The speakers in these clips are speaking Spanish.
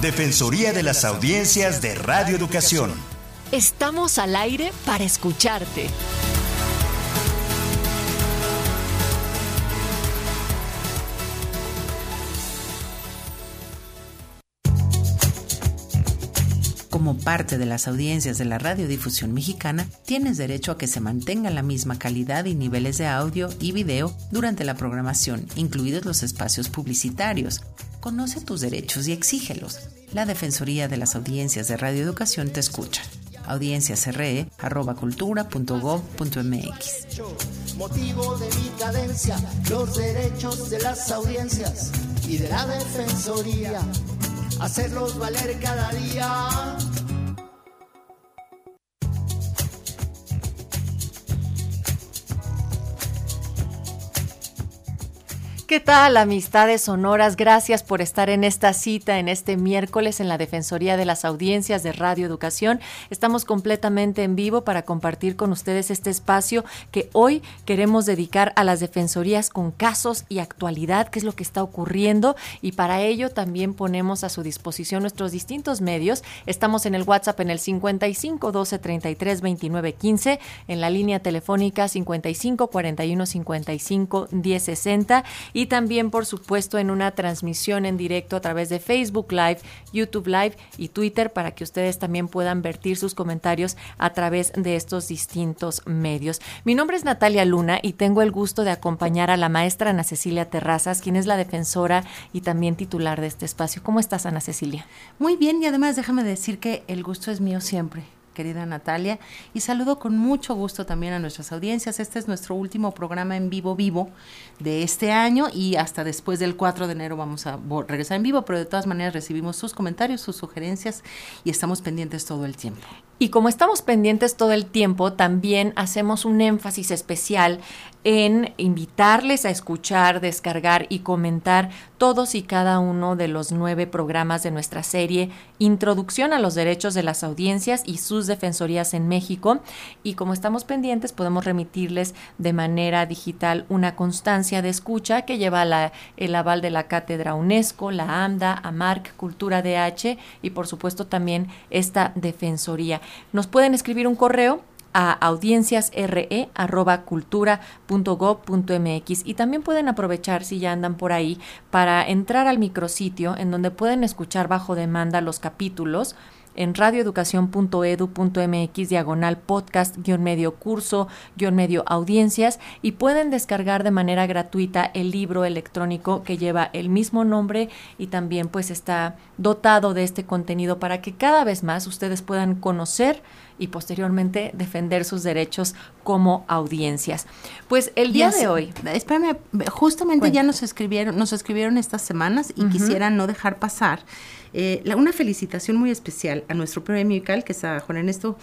Defensoría de las Audiencias de Radio Educación. Estamos al aire para escucharte. Como parte de las audiencias de la radiodifusión mexicana, tienes derecho a que se mantenga la misma calidad y niveles de audio y video durante la programación, incluidos los espacios publicitarios. Conoce tus derechos y exígelos. La Defensoría de las Audiencias de Radioeducación te escucha. audienciasre.cultura.gov.mx Motivo de mi cadencia, los derechos de las audiencias y de la Defensoría hacerlos valer cada día. ¿Qué tal, amistades sonoras? Gracias por estar en esta cita en este miércoles en la Defensoría de las Audiencias de Radio Educación. Estamos completamente en vivo para compartir con ustedes este espacio que hoy queremos dedicar a las defensorías con casos y actualidad, qué es lo que está ocurriendo. Y para ello también ponemos a su disposición nuestros distintos medios. Estamos en el WhatsApp en el 55 12 33 29 15, en la línea telefónica 55 41 55 10 60 y también, por supuesto, en una transmisión en directo a través de Facebook Live, YouTube Live y Twitter para que ustedes también puedan vertir sus comentarios a través de estos distintos medios. Mi nombre es Natalia Luna y tengo el gusto de acompañar a la maestra Ana Cecilia Terrazas, quien es la defensora y también titular de este espacio. ¿Cómo estás, Ana Cecilia? Muy bien y además déjame decir que el gusto es mío siempre querida Natalia, y saludo con mucho gusto también a nuestras audiencias. Este es nuestro último programa en vivo vivo de este año y hasta después del 4 de enero vamos a regresar en vivo, pero de todas maneras recibimos sus comentarios, sus sugerencias y estamos pendientes todo el tiempo. Y como estamos pendientes todo el tiempo, también hacemos un énfasis especial en invitarles a escuchar, descargar y comentar todos y cada uno de los nueve programas de nuestra serie Introducción a los Derechos de las Audiencias y sus Defensorías en México. Y como estamos pendientes, podemos remitirles de manera digital una constancia de escucha que lleva la, el aval de la Cátedra UNESCO, la AMDA, AMARC, Cultura DH y por supuesto también esta Defensoría. Nos pueden escribir un correo a audienciasre.cultura.gov.mx y también pueden aprovechar si ya andan por ahí para entrar al micrositio en donde pueden escuchar bajo demanda los capítulos en radioeducación.edu.mx diagonal podcast guion medio curso guion medio audiencias y pueden descargar de manera gratuita el libro electrónico que lleva el mismo nombre y también pues está dotado de este contenido para que cada vez más ustedes puedan conocer y posteriormente defender sus derechos como audiencias. Pues el día de hoy. Espérame, justamente ya nos escribieron, nos escribieron estas semanas y quisiera no dejar pasar eh, una felicitación muy especial a nuestro premio ICAL, que es a Juan Ernesto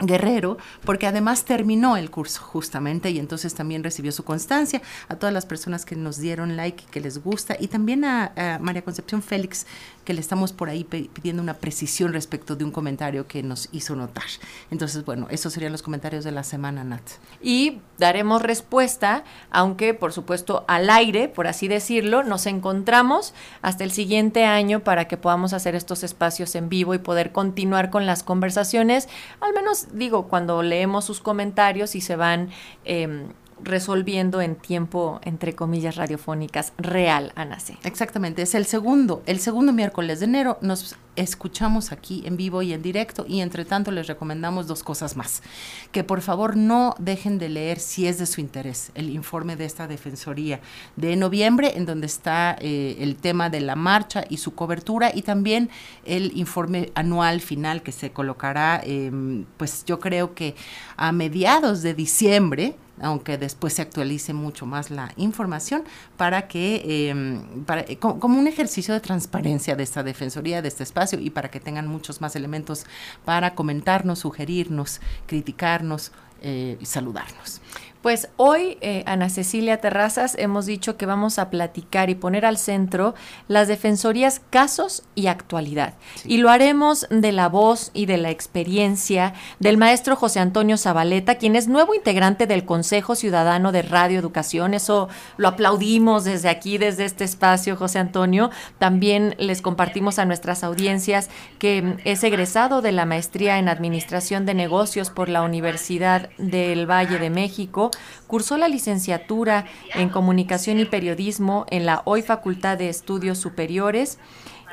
Guerrero, porque además terminó el curso justamente y entonces también recibió su constancia, a todas las personas que nos dieron like, que les gusta, y también a, María Concepción Félix, que le estamos por ahí pidiendo una precisión respecto de un comentario que nos hizo notar. Entonces, bueno, esos serían los comentarios de la semana, Nat. Y daremos respuesta, aunque por supuesto al aire, por así decirlo, nos encontramos hasta el siguiente año para que podamos hacer estos espacios en vivo y poder continuar con las conversaciones, al menos digo, cuando leemos sus comentarios y se van em, resolviendo en tiempo, entre comillas, radiofónicas, real, Ana C. Exactamente, es el segundo, el segundo miércoles de enero nos escuchamos aquí en vivo y en directo y entre tanto les recomendamos dos cosas más. Que por favor no dejen de leer si es de su interés el informe de esta Defensoría de noviembre en donde está eh, el tema de la marcha y su cobertura y también el informe anual final que se colocará em, pues yo creo que a mediados de diciembre aunque después se actualice mucho más la información, para que, em, para, eh, como, un ejercicio de transparencia de esta Defensoría, de este espacio, y para que tengan muchos más elementos para comentarnos, sugerirnos, criticarnos eh, y saludarnos. Pues hoy, eh, Ana Cecilia Terrazas, hemos dicho que vamos a platicar y poner al centro las defensorías, casos y actualidad. Y lo haremos de la voz y de la experiencia del maestro José Antonio Zabaleta, quien es nuevo integrante del Consejo Ciudadano de Radio Educación. Eso lo aplaudimos desde aquí, desde este espacio, José Antonio. También les compartimos a nuestras audiencias que es egresado de la maestría en Administración de Negocios por la Universidad del Valle de México Cursó la licenciatura en Comunicación y Periodismo en la hoy Facultad de Estudios Superiores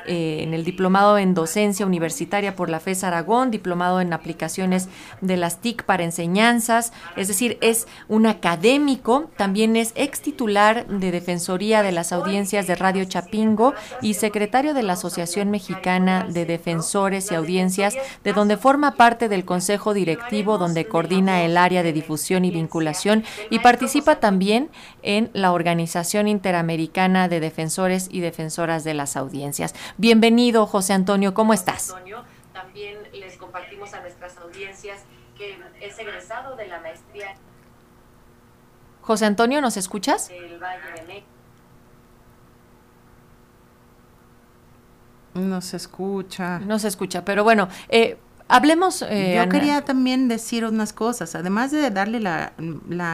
eh, en el diplomado en docencia universitaria por la FES Aragón, diplomado en aplicaciones de las TIC para enseñanzas, es decir, es un académico, también es ex titular de Defensoría de las Audiencias de Radio Chapingo y secretario de la Asociación Mexicana de Defensores y Audiencias, de donde forma parte del Consejo Directivo, donde coordina el área de difusión y vinculación y participa también en la Organización Interamericana de Defensores y Defensoras de las Audiencias. Bienvenido, José Antonio, ¿cómo estás? También les compartimos a nuestras audiencias que es egresado de la maestría. José Antonio, ¿nos escuchas? No se escucha. No se escucha, pero bueno, eh, hablemos. Eh, Yo quería también decir unas cosas, además de darle la,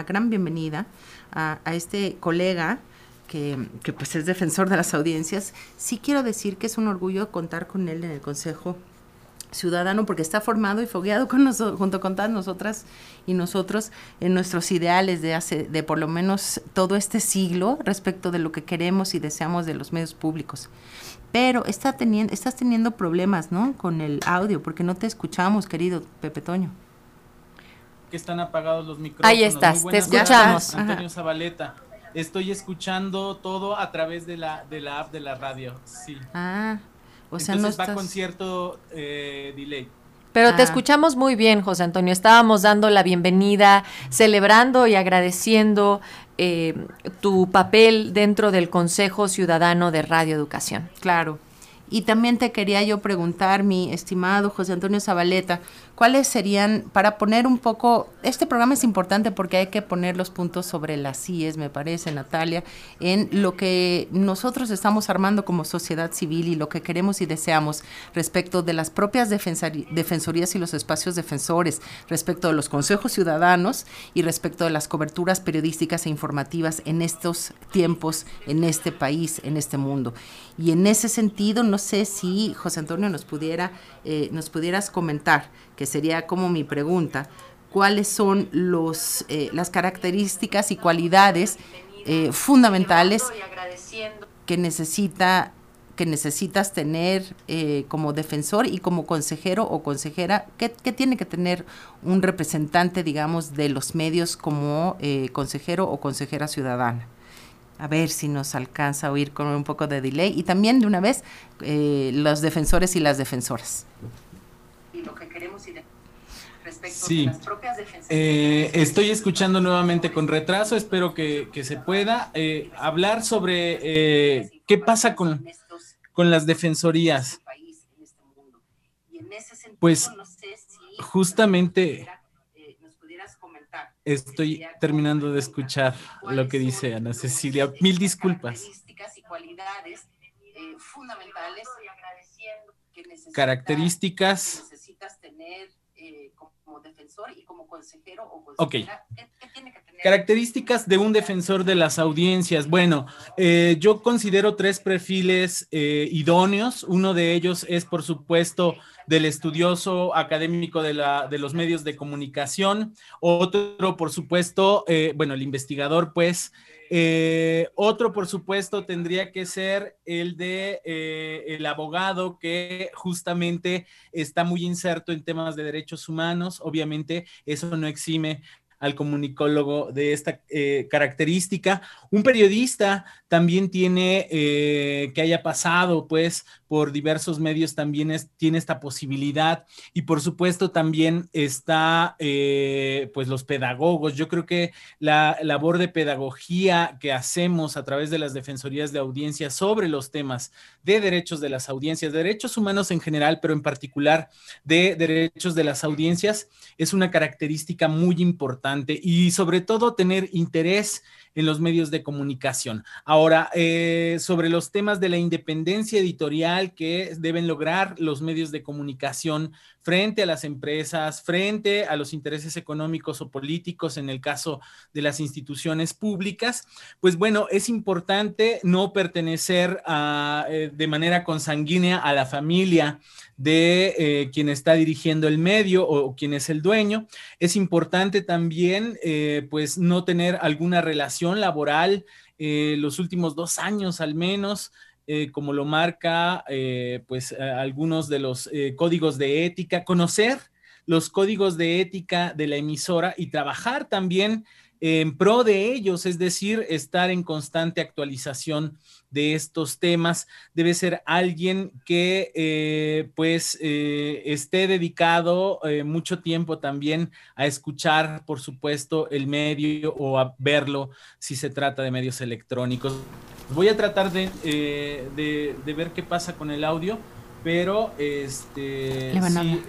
gran bienvenida a, a este colega que, pues es defensor de las audiencias, sí quiero decir que es un orgullo contar con él en el Consejo Ciudadano porque está formado y fogueado con nosotros, junto con todas nosotras y nosotros en nuestros ideales de hace de por lo menos todo este siglo respecto de lo que queremos y deseamos de los medios públicos. Pero está teniendo, estás teniendo problemas, ¿no? Con el audio porque no te escuchamos, querido Pepe Toño. Que están apagados los micrófonos. Ahí estás, te escuchamos. Antonio Zabaleta. Estoy escuchando todo a través de la, de la app de la radio, sí. Ah, o sea, Entonces no va con cierto eh, delay. Pero te ah. escuchamos muy bien, José Antonio. Estábamos dando la bienvenida, celebrando y agradeciendo eh, tu papel dentro del Consejo Ciudadano de Radio Educación. Claro. Y también te quería yo preguntar, mi estimado José Antonio Zabaleta, ¿cuáles serían, para poner un poco, este programa es importante porque hay que poner los puntos sobre las CIES, me parece, Natalia, en lo que nosotros estamos armando como sociedad civil y lo que queremos y deseamos respecto de las propias defensorías y los espacios defensores, respecto de los consejos ciudadanos y respecto de las coberturas periodísticas e informativas en estos tiempos, en este país, en este mundo. Y en ese sentido, no sé si José Antonio nos pudiera, eh, nos pudieras comentar, que sería como mi pregunta, cuáles son los, eh, las características y cualidades eh, fundamentales que necesita que necesitas tener como defensor y como consejero o consejera, ¿qué, tiene que tener un representante, digamos, de los medios como consejero o consejera ciudadana? a ver si nos alcanza a oír con un poco de delay. Y también de una vez eh, los defensores y las defensoras. Y lo que queremos y respecto sí. las propias eh, estoy escuchando nuevamente con retraso, espero que, se pueda eh, hablar sobre qué pasa con, con las defensorías. Pues justamente Estoy terminando de escuchar lo que dice Ana Cecilia. Mil disculpas. Características necesitas tener como defensor y como consejero o consejera. Características de un defensor de las audiencias. Bueno, eh, yo considero tres perfiles eh, idóneos. Uno de ellos es, por supuesto, del estudioso académico de, la, de los medios de comunicación, otro, por supuesto, eh, bueno, el investigador, pues, eh, otro, por supuesto, tendría que ser el de eh, el abogado que justamente está muy inserto en temas de derechos humanos. Obviamente, eso no exime al comunicólogo de esta eh, característica. Un periodista también tiene, eh, que haya pasado pues por diversos medios, también tiene esta posibilidad. Y por supuesto también está eh, pues los pedagogos. Yo creo que la labor de pedagogía que hacemos a través de las defensorías de audiencia sobre los temas de derechos de las audiencias, derechos humanos en general, pero en particular de derechos de las audiencias, es una característica muy importante y sobre todo tener interés en los medios de comunicación. Ahora, eh, sobre los temas de la independencia editorial que deben lograr los medios de comunicación frente a las empresas, frente a los intereses económicos o políticos en el caso de las instituciones públicas, pues bueno, es importante no pertenecer eh, de manera consanguínea a la familia de eh, quien está dirigiendo el medio o, quien es el dueño. Es importante también, pues, no tener alguna relación laboral eh, los últimos dos años al menos, eh, como lo marca eh, pues algunos de los códigos de ética, conocer los códigos de ética de la emisora y trabajar también en pro de ellos, es decir, estar en constante actualización de estos temas. Debe ser alguien que eh, pues eh, esté dedicado eh, mucho tiempo también a escuchar, por supuesto, el medio o a verlo si se trata de medios electrónicos. Voy a tratar de, de ver qué pasa con el audio, pero este, sí,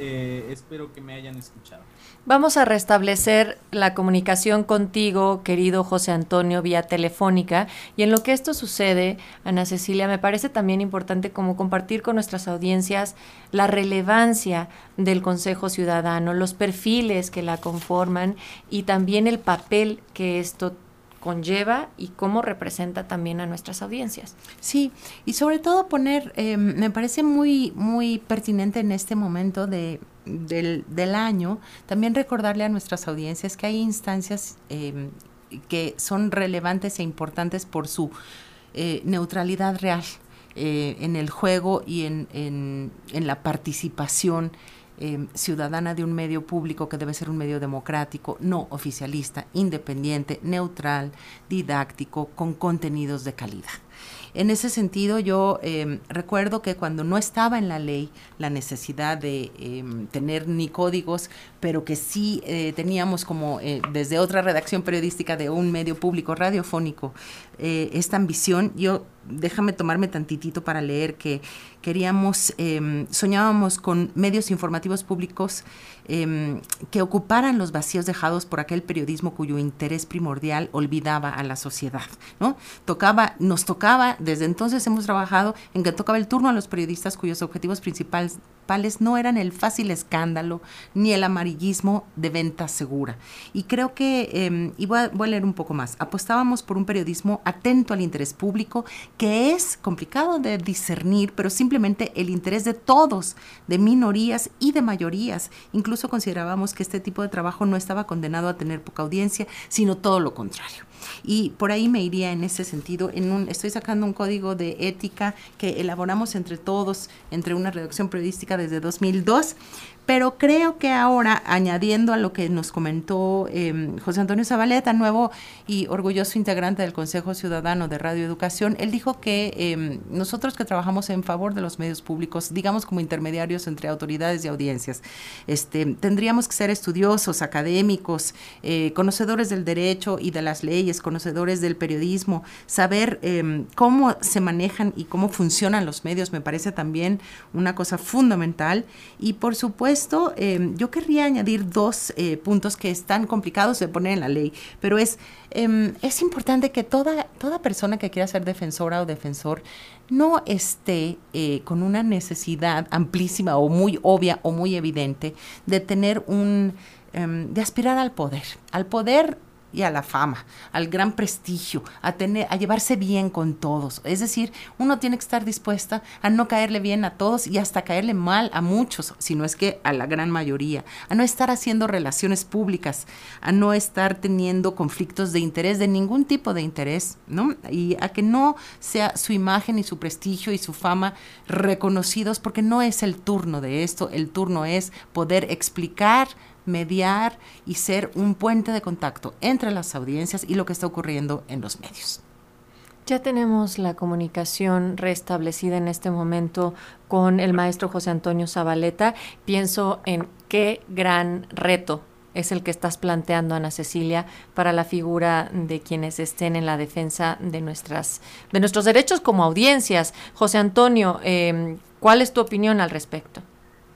espero que me hayan escuchado. Vamos a restablecer la comunicación contigo, querido José Antonio, vía telefónica. Y en lo que esto sucede, Ana Cecilia, me parece también importante como compartir con nuestras audiencias la relevancia del Consejo Ciudadano, los perfiles que la conforman y también el papel que esto conlleva y cómo representa también a nuestras audiencias. Sí, y sobre todo poner, eh, me parece muy, muy pertinente en este momento de del, año, también recordarle a nuestras audiencias que hay instancias em, que son relevantes e importantes por su eh, neutralidad real eh, en el juego y en, en, en la participación em, ciudadana de un medio público que debe ser un medio democrático, no oficialista, independiente, neutral, didáctico, con contenidos de calidad. En ese sentido, yo em, recuerdo que cuando no estaba en la ley la necesidad de em, tener ni códigos, pero que sí eh, teníamos como eh, desde otra redacción periodística de un medio público radiofónico eh, esta ambición, yo déjame tomarme tantitito para leer que queríamos, em, soñábamos con medios informativos públicos Em, que ocuparan los vacíos dejados por aquel periodismo cuyo interés primordial olvidaba a la sociedad, ¿no? Tocaba, nos tocaba, desde entonces hemos trabajado en que tocaba el turno a los periodistas cuyos objetivos principales no eran el fácil escándalo ni el amarillismo de venta segura. Y creo que, em, y voy a, voy a leer un poco más, apostábamos por un periodismo atento al interés público, que es complicado de discernir, pero simplemente el interés de todos, de minorías y de mayorías, incluso considerábamos que este tipo de trabajo no estaba condenado a tener poca audiencia, sino todo lo contrario. Y por ahí me iría en ese sentido. Estoy sacando un código de ética que elaboramos entre todos, entre una redacción periodística desde 2002, pero creo que ahora, añadiendo a lo que nos comentó em, José Antonio Zabaleta, nuevo y orgulloso integrante del Consejo Ciudadano de Radio Educación, él dijo que em, nosotros que trabajamos en favor de los medios públicos, digamos como intermediarios entre autoridades y audiencias, este, tendríamos que ser estudiosos, académicos, eh, conocedores del derecho y de las leyes, conocedores del periodismo, saber em, cómo se manejan y cómo funcionan los medios, me parece también una cosa fundamental. Y por supuesto, esto, em, yo querría añadir dos eh, puntos que están complicados de poner en la ley, pero es, em, es importante que toda, toda persona que quiera ser defensora o defensor no esté eh, con una necesidad amplísima o muy obvia o muy evidente de tener un, em, de aspirar al poder, al poder y a la fama, al gran prestigio, a tener, a llevarse bien con todos. Es decir, uno tiene que estar dispuesta a no caerle bien a todos y hasta caerle mal a muchos, si no es que a la gran mayoría, a no estar haciendo relaciones públicas, a no estar teniendo conflictos de interés, de ningún tipo de interés, ¿no? Y a que no sea su imagen y su prestigio y su fama reconocidos, porque no es el turno de esto, el turno es poder explicar mediar y ser un puente de contacto entre las audiencias y lo que está ocurriendo en los medios. Ya tenemos la comunicación restablecida en este momento con el maestro José Antonio Zabaleta. Pienso en qué gran reto es el que estás planteando, Ana Cecilia, para la figura de quienes estén en la defensa de, nuestras, de nuestros derechos como audiencias. José Antonio, eh, ¿cuál es tu opinión al respecto?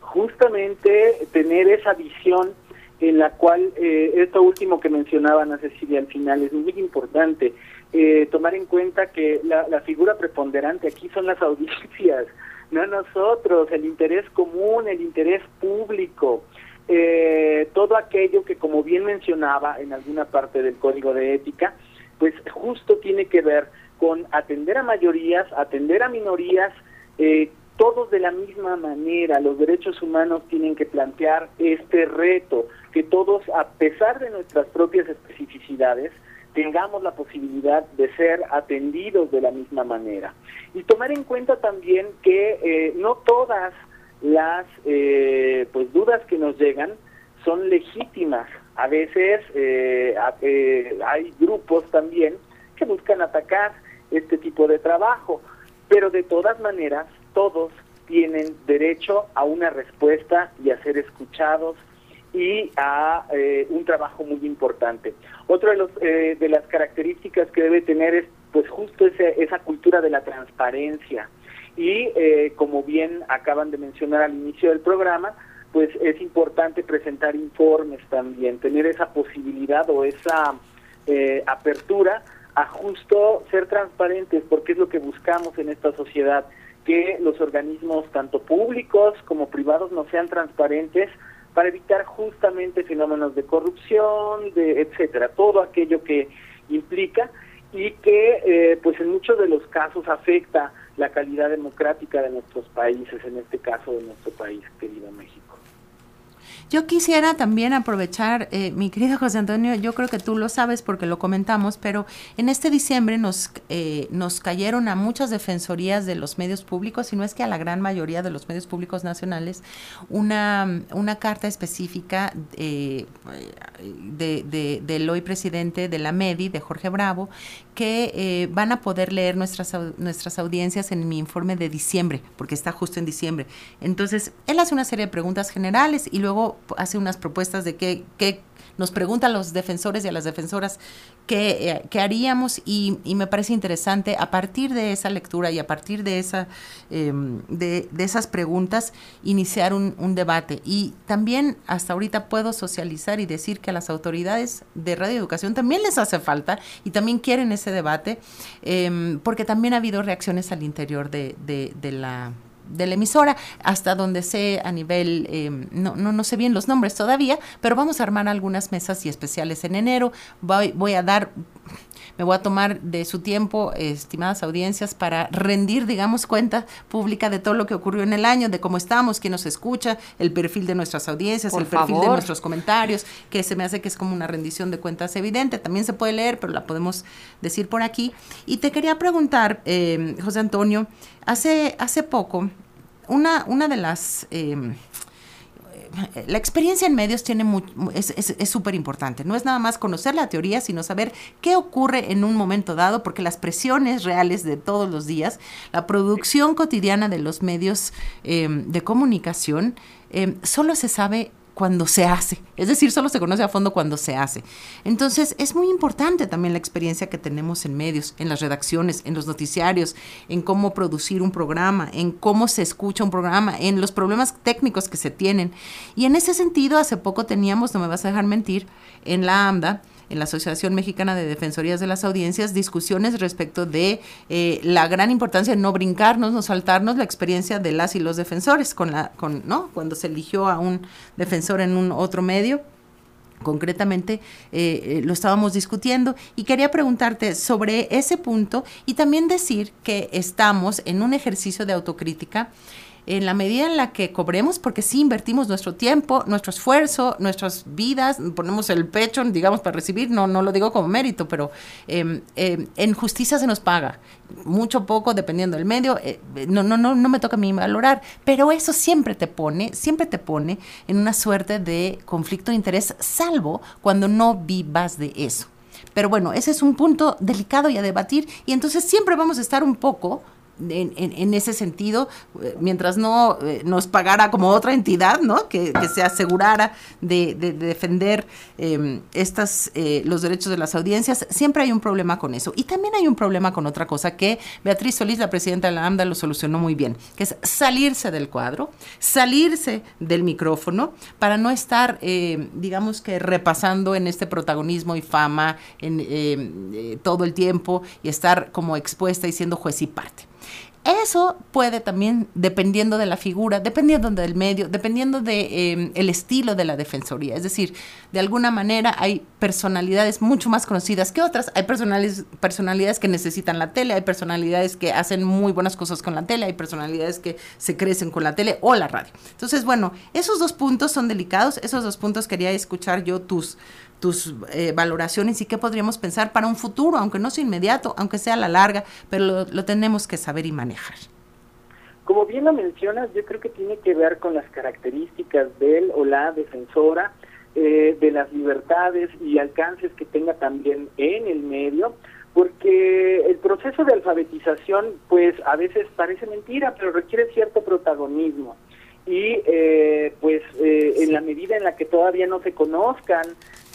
Justamente tener esa visión en la cual eh, esto último que mencionaba Ana Cecilia al final es muy importante. Eh, tomar en cuenta que la, la, figura preponderante aquí son las audiencias, no nosotros, el interés común, el interés público, eh, todo aquello que como bien mencionaba en alguna parte del código de ética, pues justo tiene que ver con atender a mayorías, atender a minorías, eh, todos de la misma manera. Los derechos humanos tienen que plantear este reto, que todos, a pesar de nuestras propias especificidades, tengamos la posibilidad de ser atendidos de la misma manera. Y tomar en cuenta también que eh, no todas las eh, pues dudas que nos llegan son legítimas. A veces eh, hay grupos también que buscan atacar este tipo de trabajo, pero de todas maneras todos tienen derecho a una respuesta y a ser escuchados y a eh, un trabajo muy importante. Otra de, los, eh, de las características que debe tener es pues justo esa cultura de la transparencia y eh, como bien acaban de mencionar al inicio del programa, pues es importante presentar informes también, tener esa posibilidad o esa apertura a justo ser transparentes, porque es lo que buscamos en esta sociedad, que los organismos tanto públicos como privados no sean transparentes para evitar justamente fenómenos de corrupción, de etcétera, todo aquello que implica y que eh, pues en muchos de los casos afecta la calidad democrática de nuestros países, en este caso de nuestro país, querido México. Yo quisiera también aprovechar, eh, mi querido José Antonio, yo creo que tú lo sabes porque lo comentamos, pero en este diciembre nos, eh, nos cayeron a muchas defensorías de los medios públicos, y no es que a la gran mayoría de los medios públicos nacionales, una, una carta específica eh, de, del hoy presidente de la MEDI, de Jorge Bravo, que van a poder leer nuestras, nuestras audiencias en mi informe de diciembre, porque está justo en diciembre. Entonces, él hace una serie de preguntas generales y luego hace unas propuestas de qué, nos preguntan los defensores y a las defensoras qué, eh, haríamos y, me parece interesante a partir de esa lectura y a partir de, esa, em, de, esas preguntas iniciar un, debate. Y también hasta ahorita puedo socializar y decir que a las autoridades de Radio Educación también les hace falta y también quieren ese debate em, porque también ha habido reacciones al interior de la de la emisora, hasta donde sé a nivel, em, no, no, no, sé bien los nombres todavía, pero vamos a armar algunas mesas y especiales en enero. Voy, voy a dar, me voy a tomar de su tiempo, estimadas audiencias, para rendir, digamos, cuenta pública de todo lo que ocurrió en el año, de cómo estamos, quién nos escucha, el perfil de nuestras audiencias, el perfil de nuestros comentarios, que se me hace que es como una rendición de cuentas evidente. También se puede leer, pero la podemos decir por aquí. Y te quería preguntar, eh, José Antonio, hace, hace poco, una, una de las... Em, la experiencia en medios tiene es súper importante. No es nada más conocer la teoría, sino saber qué ocurre en un momento dado, porque las presiones reales de todos los días, la producción cotidiana de los medios em, de comunicación, em, solo se sabe cuando se hace. Es decir, solo se conoce a fondo cuando se hace. Entonces, es muy importante también la experiencia que tenemos en medios, en las redacciones, en los noticiarios, en cómo producir un programa, en cómo se escucha un programa, en los problemas técnicos que se tienen. Y en ese sentido, hace poco teníamos, no me vas a dejar mentir, en la AMDA, en la Asociación Mexicana de Defensorías de las Audiencias discusiones respecto de eh, la gran importancia de no brincarnos, no saltarnos la experiencia de las y los defensores con la, con, ¿no? Cuando se eligió a un defensor en un otro medio concretamente eh, eh, lo estábamos discutiendo y quería preguntarte sobre ese punto y también decir que estamos en un ejercicio de autocrítica en la medida en la que cobremos, porque sí invertimos nuestro tiempo, nuestro esfuerzo, nuestras vidas, ponemos el pecho, digamos, para recibir, no, no lo digo como mérito, pero em, em, en justicia se nos paga, mucho poco, dependiendo del medio, eh, no, no, no, no me toca a mí valorar, pero eso siempre te pone, siempre te pone en una suerte de conflicto de interés, salvo cuando no vivas de eso. Pero bueno, ese es un punto delicado y a debatir, y entonces siempre vamos a estar un poco en, ese sentido, eh, mientras no eh, nos pagara como otra entidad, ¿no? Que, se asegurara de, defender em, estas, eh, los derechos de las audiencias, siempre hay un problema con eso. Y también hay un problema con otra cosa que Beatriz Solís, la presidenta de la AMDA, lo solucionó muy bien, que es salirse del cuadro, salirse del micrófono para no estar, digamos que repasando en este protagonismo y fama en, em, todo el tiempo y estar como expuesta y siendo juez y parte. Eso puede también, dependiendo de la figura, dependiendo del medio, dependiendo del de, em, el estilo de la defensoría. Es decir, de alguna manera hay personalidades mucho más conocidas que otras. Hay personalidades, personalidades que necesitan la tele, hay personalidades que hacen muy buenas cosas con la tele, hay personalidades que se crecen con la tele o la radio. Entonces, bueno, esos dos puntos son delicados. Esos dos puntos quería escuchar yo tus tus eh, valoraciones y qué podríamos pensar para un futuro, aunque no sea inmediato, aunque sea a la larga, pero lo, tenemos que saber y manejar. Como bien lo mencionas, yo creo que tiene que ver con las características del o la defensora, eh, de las libertades y alcances que tenga también en el medio, porque el proceso de alfabetización, pues a veces parece mentira, pero requiere cierto protagonismo. Y eh, pues en la medida en la que todavía no se conozcan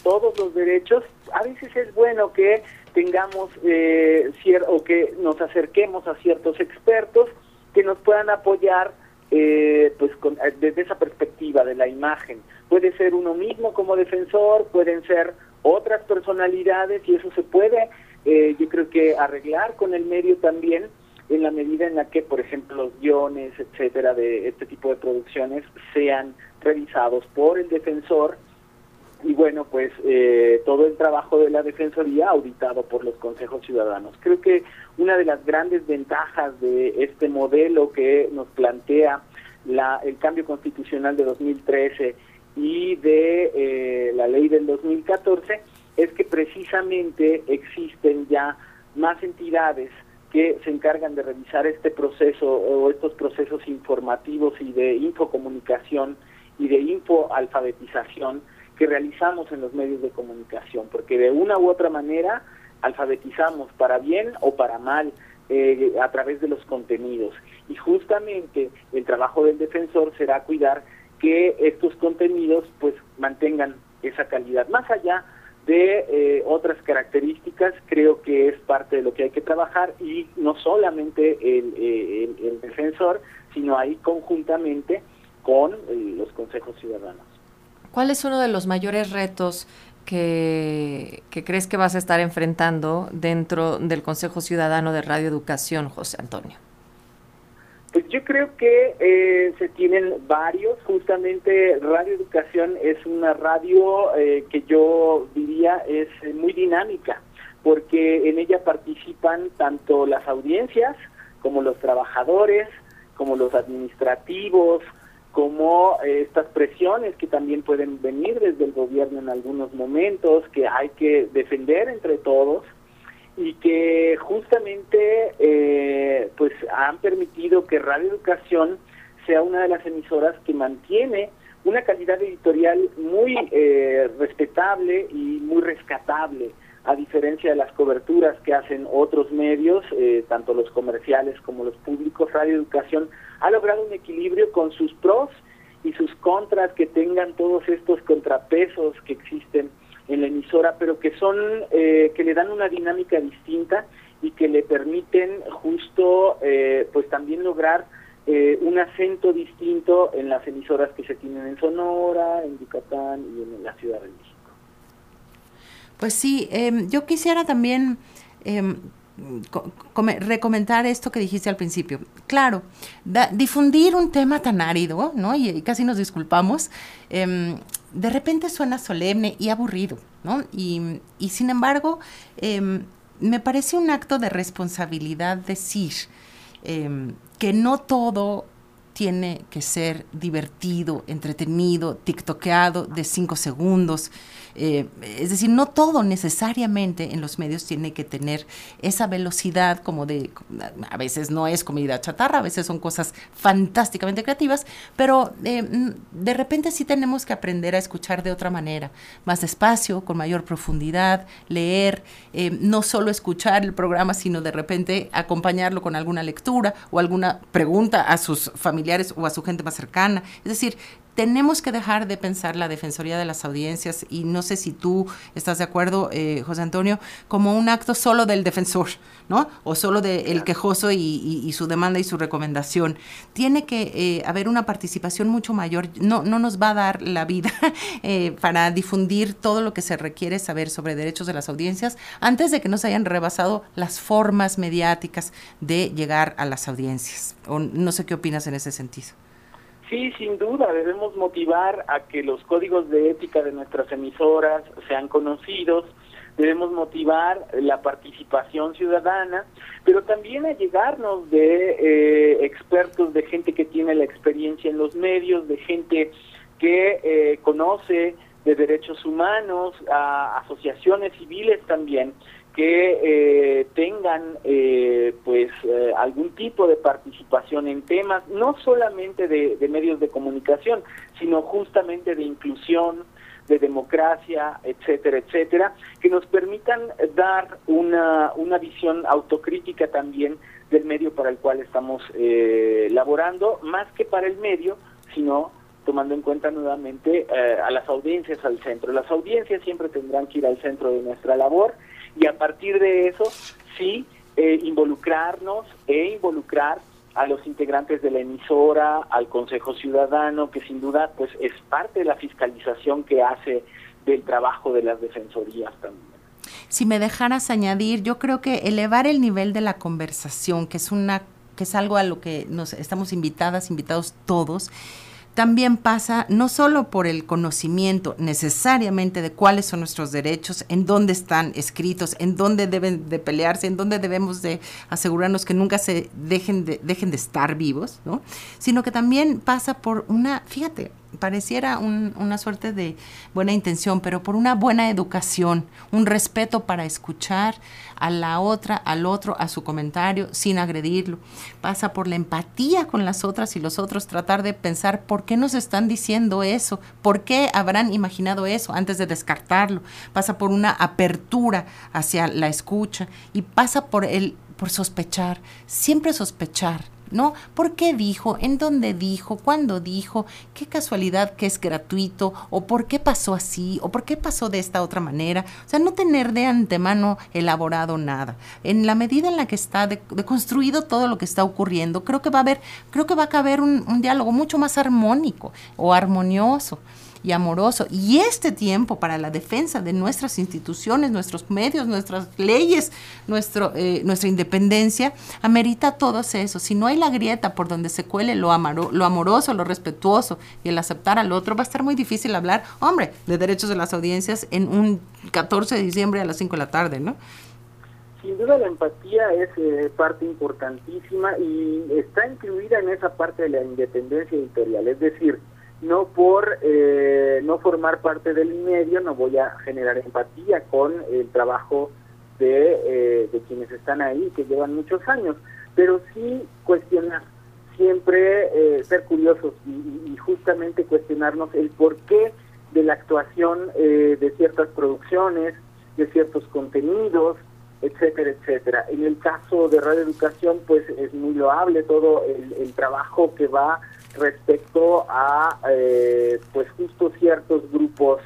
todos los derechos, a veces es bueno que tengamos eh, o que nos acerquemos a ciertos expertos que nos puedan apoyar eh, pues eh, desde esa perspectiva de la imagen. Puede ser uno mismo como defensor, pueden ser otras personalidades y eso se puede, eh, yo creo que arreglar con el medio también en la medida en la que, por ejemplo, los guiones, etcétera, de este tipo de producciones sean revisados por el defensor y bueno, pues eh, todo el trabajo de la Defensoría auditado por los consejos ciudadanos. Creo que una de las grandes ventajas de este modelo que nos plantea la, el cambio constitucional de 2013 y de eh, la ley del 2014 es que precisamente existen ya más entidades que se encargan de revisar este proceso o estos procesos informativos y de infocomunicación y de infoalfabetización que realizamos en los medios de comunicación, porque de una u otra manera alfabetizamos para bien o para mal eh, a través de los contenidos. Y justamente el trabajo del defensor será cuidar que estos contenidos pues mantengan esa calidad. Más allá de eh, otras características, creo que es parte de lo que hay que trabajar y no solamente el, eh, el defensor, sino ahí conjuntamente con los consejos ciudadanos. ¿Cuál es uno de los mayores retos que, crees que vas a estar enfrentando dentro del Consejo Ciudadano de Radio Educación, José Antonio? Pues yo creo que eh, se tienen varios. Justamente Radio Educación es una radio eh, que yo diría es muy dinámica, porque en ella participan tanto las audiencias como los trabajadores, como los administrativos, como eh, estas presiones que también pueden venir desde el gobierno en algunos momentos, que hay que defender entre todos y que justamente eh, pues han permitido que Radio Educación sea una de las emisoras que mantiene una calidad editorial muy eh, respetable y muy rescatable a diferencia de las coberturas que hacen otros medios, eh, tanto los comerciales como los públicos, Radio Educación ha logrado un equilibrio con sus pros y sus contras, que tengan todos estos contrapesos que existen en la emisora, pero que son, eh, que le dan una dinámica distinta y que le permiten justo, eh, pues también lograr un acento distinto en las emisoras que se tienen en Sonora, en Yucatán y en la Ciudad de México. Pues sí, em, yo quisiera también eh, recomendar esto que dijiste al principio. Claro, difundir un tema tan árido, ¿no? Y, casi nos disculpamos, em, de repente suena solemne y aburrido, ¿no? Y, sin embargo, em, me parece un acto de responsabilidad decir que no todo tiene que ser divertido, entretenido, tiktokeado de cinco segundos. Eh, es decir, no todo necesariamente en los medios tiene que tener esa velocidad como de, a veces no es comida chatarra, a veces son cosas fantásticamente creativas, pero eh, de repente sí tenemos que aprender a escuchar de otra manera, más despacio, con mayor profundidad, leer, eh, no solo escuchar el programa, sino de repente acompañarlo con alguna lectura o alguna pregunta a sus familiares o a su gente más cercana. Es decir, tenemos que dejar de pensar la Defensoría de las Audiencias, y no sé si tú estás de acuerdo, eh, José Antonio, como un acto solo del defensor, ¿no? O solo del quejoso y, su demanda y su recomendación. Tiene que eh, haber una participación mucho mayor. No, no nos va a dar la vida eh, para difundir todo lo que se requiere saber sobre derechos de las audiencias antes de que nos hayan rebasado las formas mediáticas de llegar a las audiencias. O no sé qué opinas en ese sentido. Sí, sin duda, debemos motivar a que los códigos de ética de nuestras emisoras sean conocidos, debemos motivar la participación ciudadana, pero también a llegarnos de eh, expertos, de gente que tiene la experiencia en los medios, de gente que eh, conoce de derechos humanos, a asociaciones civiles también, que eh, tengan eh, pues eh, algún tipo de participación en temas no solamente de, medios de comunicación sino justamente de inclusión de democracia etcétera etcétera que nos permitan dar una, una visión autocrítica también del medio para el cual estamos laborando más que para el medio sino tomando en cuenta nuevamente a las audiencias al centro. Las audiencias siempre tendrán que ir al centro de nuestra labor y a partir de eso sí eh, involucrarnos e involucrar a los integrantes de la emisora, al Consejo Ciudadano, que sin duda pues es parte de la fiscalización que hace del trabajo de las defensorías también. Si me dejaras añadir, yo creo que elevar el nivel de la conversación, que es una que es algo a lo que nos estamos invitadas, invitados todos, también pasa no solo por el conocimiento necesariamente de cuáles son nuestros derechos, en dónde están escritos, en dónde deben de pelearse, en dónde debemos de asegurarnos que nunca se dejen de, dejen de estar vivos, ¿no? sino que también pasa por una, fíjate, pareciera una suerte de buena intención, pero por una buena educación, un respeto para escuchar a la otra, al otro, a su comentario, sin agredirlo. Pasa por la empatía con las otras y los otros, tratar de pensar por qué nos están diciendo eso, por qué habrán imaginado eso antes de descartarlo. Pasa por una apertura hacia la escucha y pasa por el por sospechar, siempre sospechar ¿no? ¿Por qué dijo? ¿En dónde dijo? ¿Cuándo dijo? ¿Qué casualidad que es gratuito? ¿O por qué pasó así? ¿O por qué pasó de esta otra manera? O sea, no tener de antemano elaborado nada. En la medida en la que está deconstruido todo lo que está ocurriendo, creo que va a haber, creo que va a caber un diálogo mucho más armónico o armonioso y amoroso. Y este tiempo para la defensa de nuestras instituciones, nuestros medios, nuestras leyes, nuestro, eh, nuestra independencia, amerita todo eso. Si no hay la grieta por donde se cuele lo, lo amoroso, lo respetuoso y el aceptar al otro, va a estar muy difícil hablar, hombre, de derechos de las audiencias en un 14 de diciembre a las 5 de la tarde, ¿no? Sin duda la empatía es eh, parte importantísima y está incluida en esa parte de la independencia editorial. Es decir, no por eh, no formar parte del medio no voy a generar empatía con el trabajo de, eh, de quienes están ahí que llevan muchos años. Pero sí cuestionar siempre eh, ser curiosos y, justamente cuestionarnos el porqué de la actuación de ciertas producciones de ciertos contenidos etcétera etcétera. En el caso de Radio Educación pues es muy loable todo el, el trabajo que va respecto a eh, pues justo ciertos grupos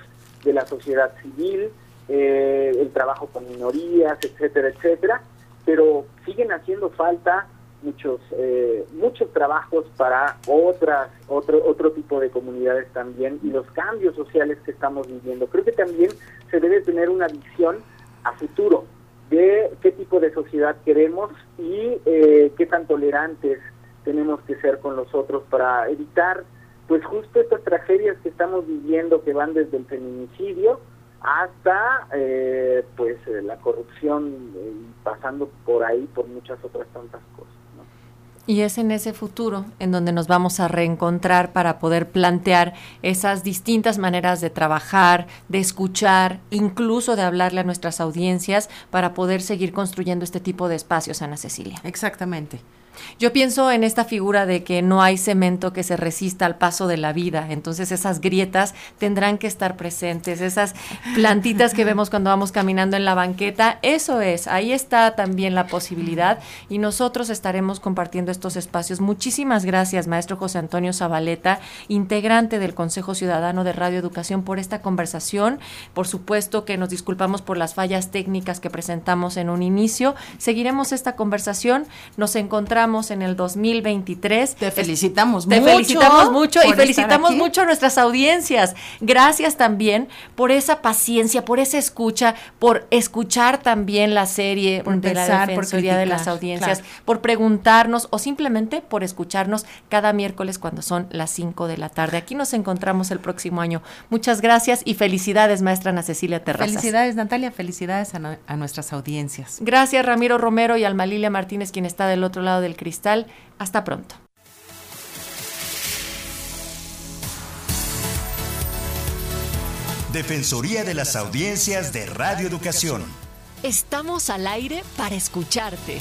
de la sociedad civil, eh, el trabajo con minorías, etcétera, etcétera, pero siguen haciendo falta muchos eh, muchos trabajos para otras otro otro tipo de comunidades también y los cambios sociales que estamos viviendo. Creo que también se debe tener una visión a futuro de qué tipo de sociedad queremos y qué tan tolerantes tenemos que ser con los otros para evitar pues justo estas tragedias que estamos viviendo que van desde el feminicidio hasta eh, pues eh, la corrupción eh, pasando por ahí por muchas otras tantas cosas Y es en ese futuro en donde nos vamos a reencontrar para poder plantear esas distintas maneras de trabajar, de escuchar, incluso de hablarle a nuestras audiencias para poder seguir construyendo este tipo de espacios, Ana Cecilia. Exactamente. Yo pienso en esta figura de que no hay cemento que se resista al paso de la vida, entonces esas grietas tendrán que estar presentes, esas plantitas que vemos cuando vamos caminando en la banqueta, eso es, ahí está también la posibilidad y nosotros estaremos compartiendo estos espacios. Muchísimas gracias, maestro José Antonio Zabaleta, integrante del Consejo Ciudadano de Radio Educación, por esta conversación. Por supuesto que nos disculpamos por las fallas técnicas que presentamos en un inicio. Seguiremos esta conversación, nos encontramos en el 2023. Te felicitamos Te felicitamos mucho y felicitamos mucho a nuestras audiencias. Gracias también por esa paciencia, por esa escucha, por escuchar también la serie de la Defensoría de las Audiencias, por preguntarnos o simplemente por escucharnos cada miércoles cuando son las 5 de la tarde. Aquí nos encontramos el próximo año. Muchas gracias y felicidades, maestra Ana Cecilia Terrazas. Felicidades, Natalia. Felicidades a, a nuestras audiencias. Gracias, Ramiro Romero y Alma Lilia Martínez, quien está del otro lado del cristal. Hasta pronto. Defensoría de las Audiencias de Radio Educación. Estamos al aire para escucharte.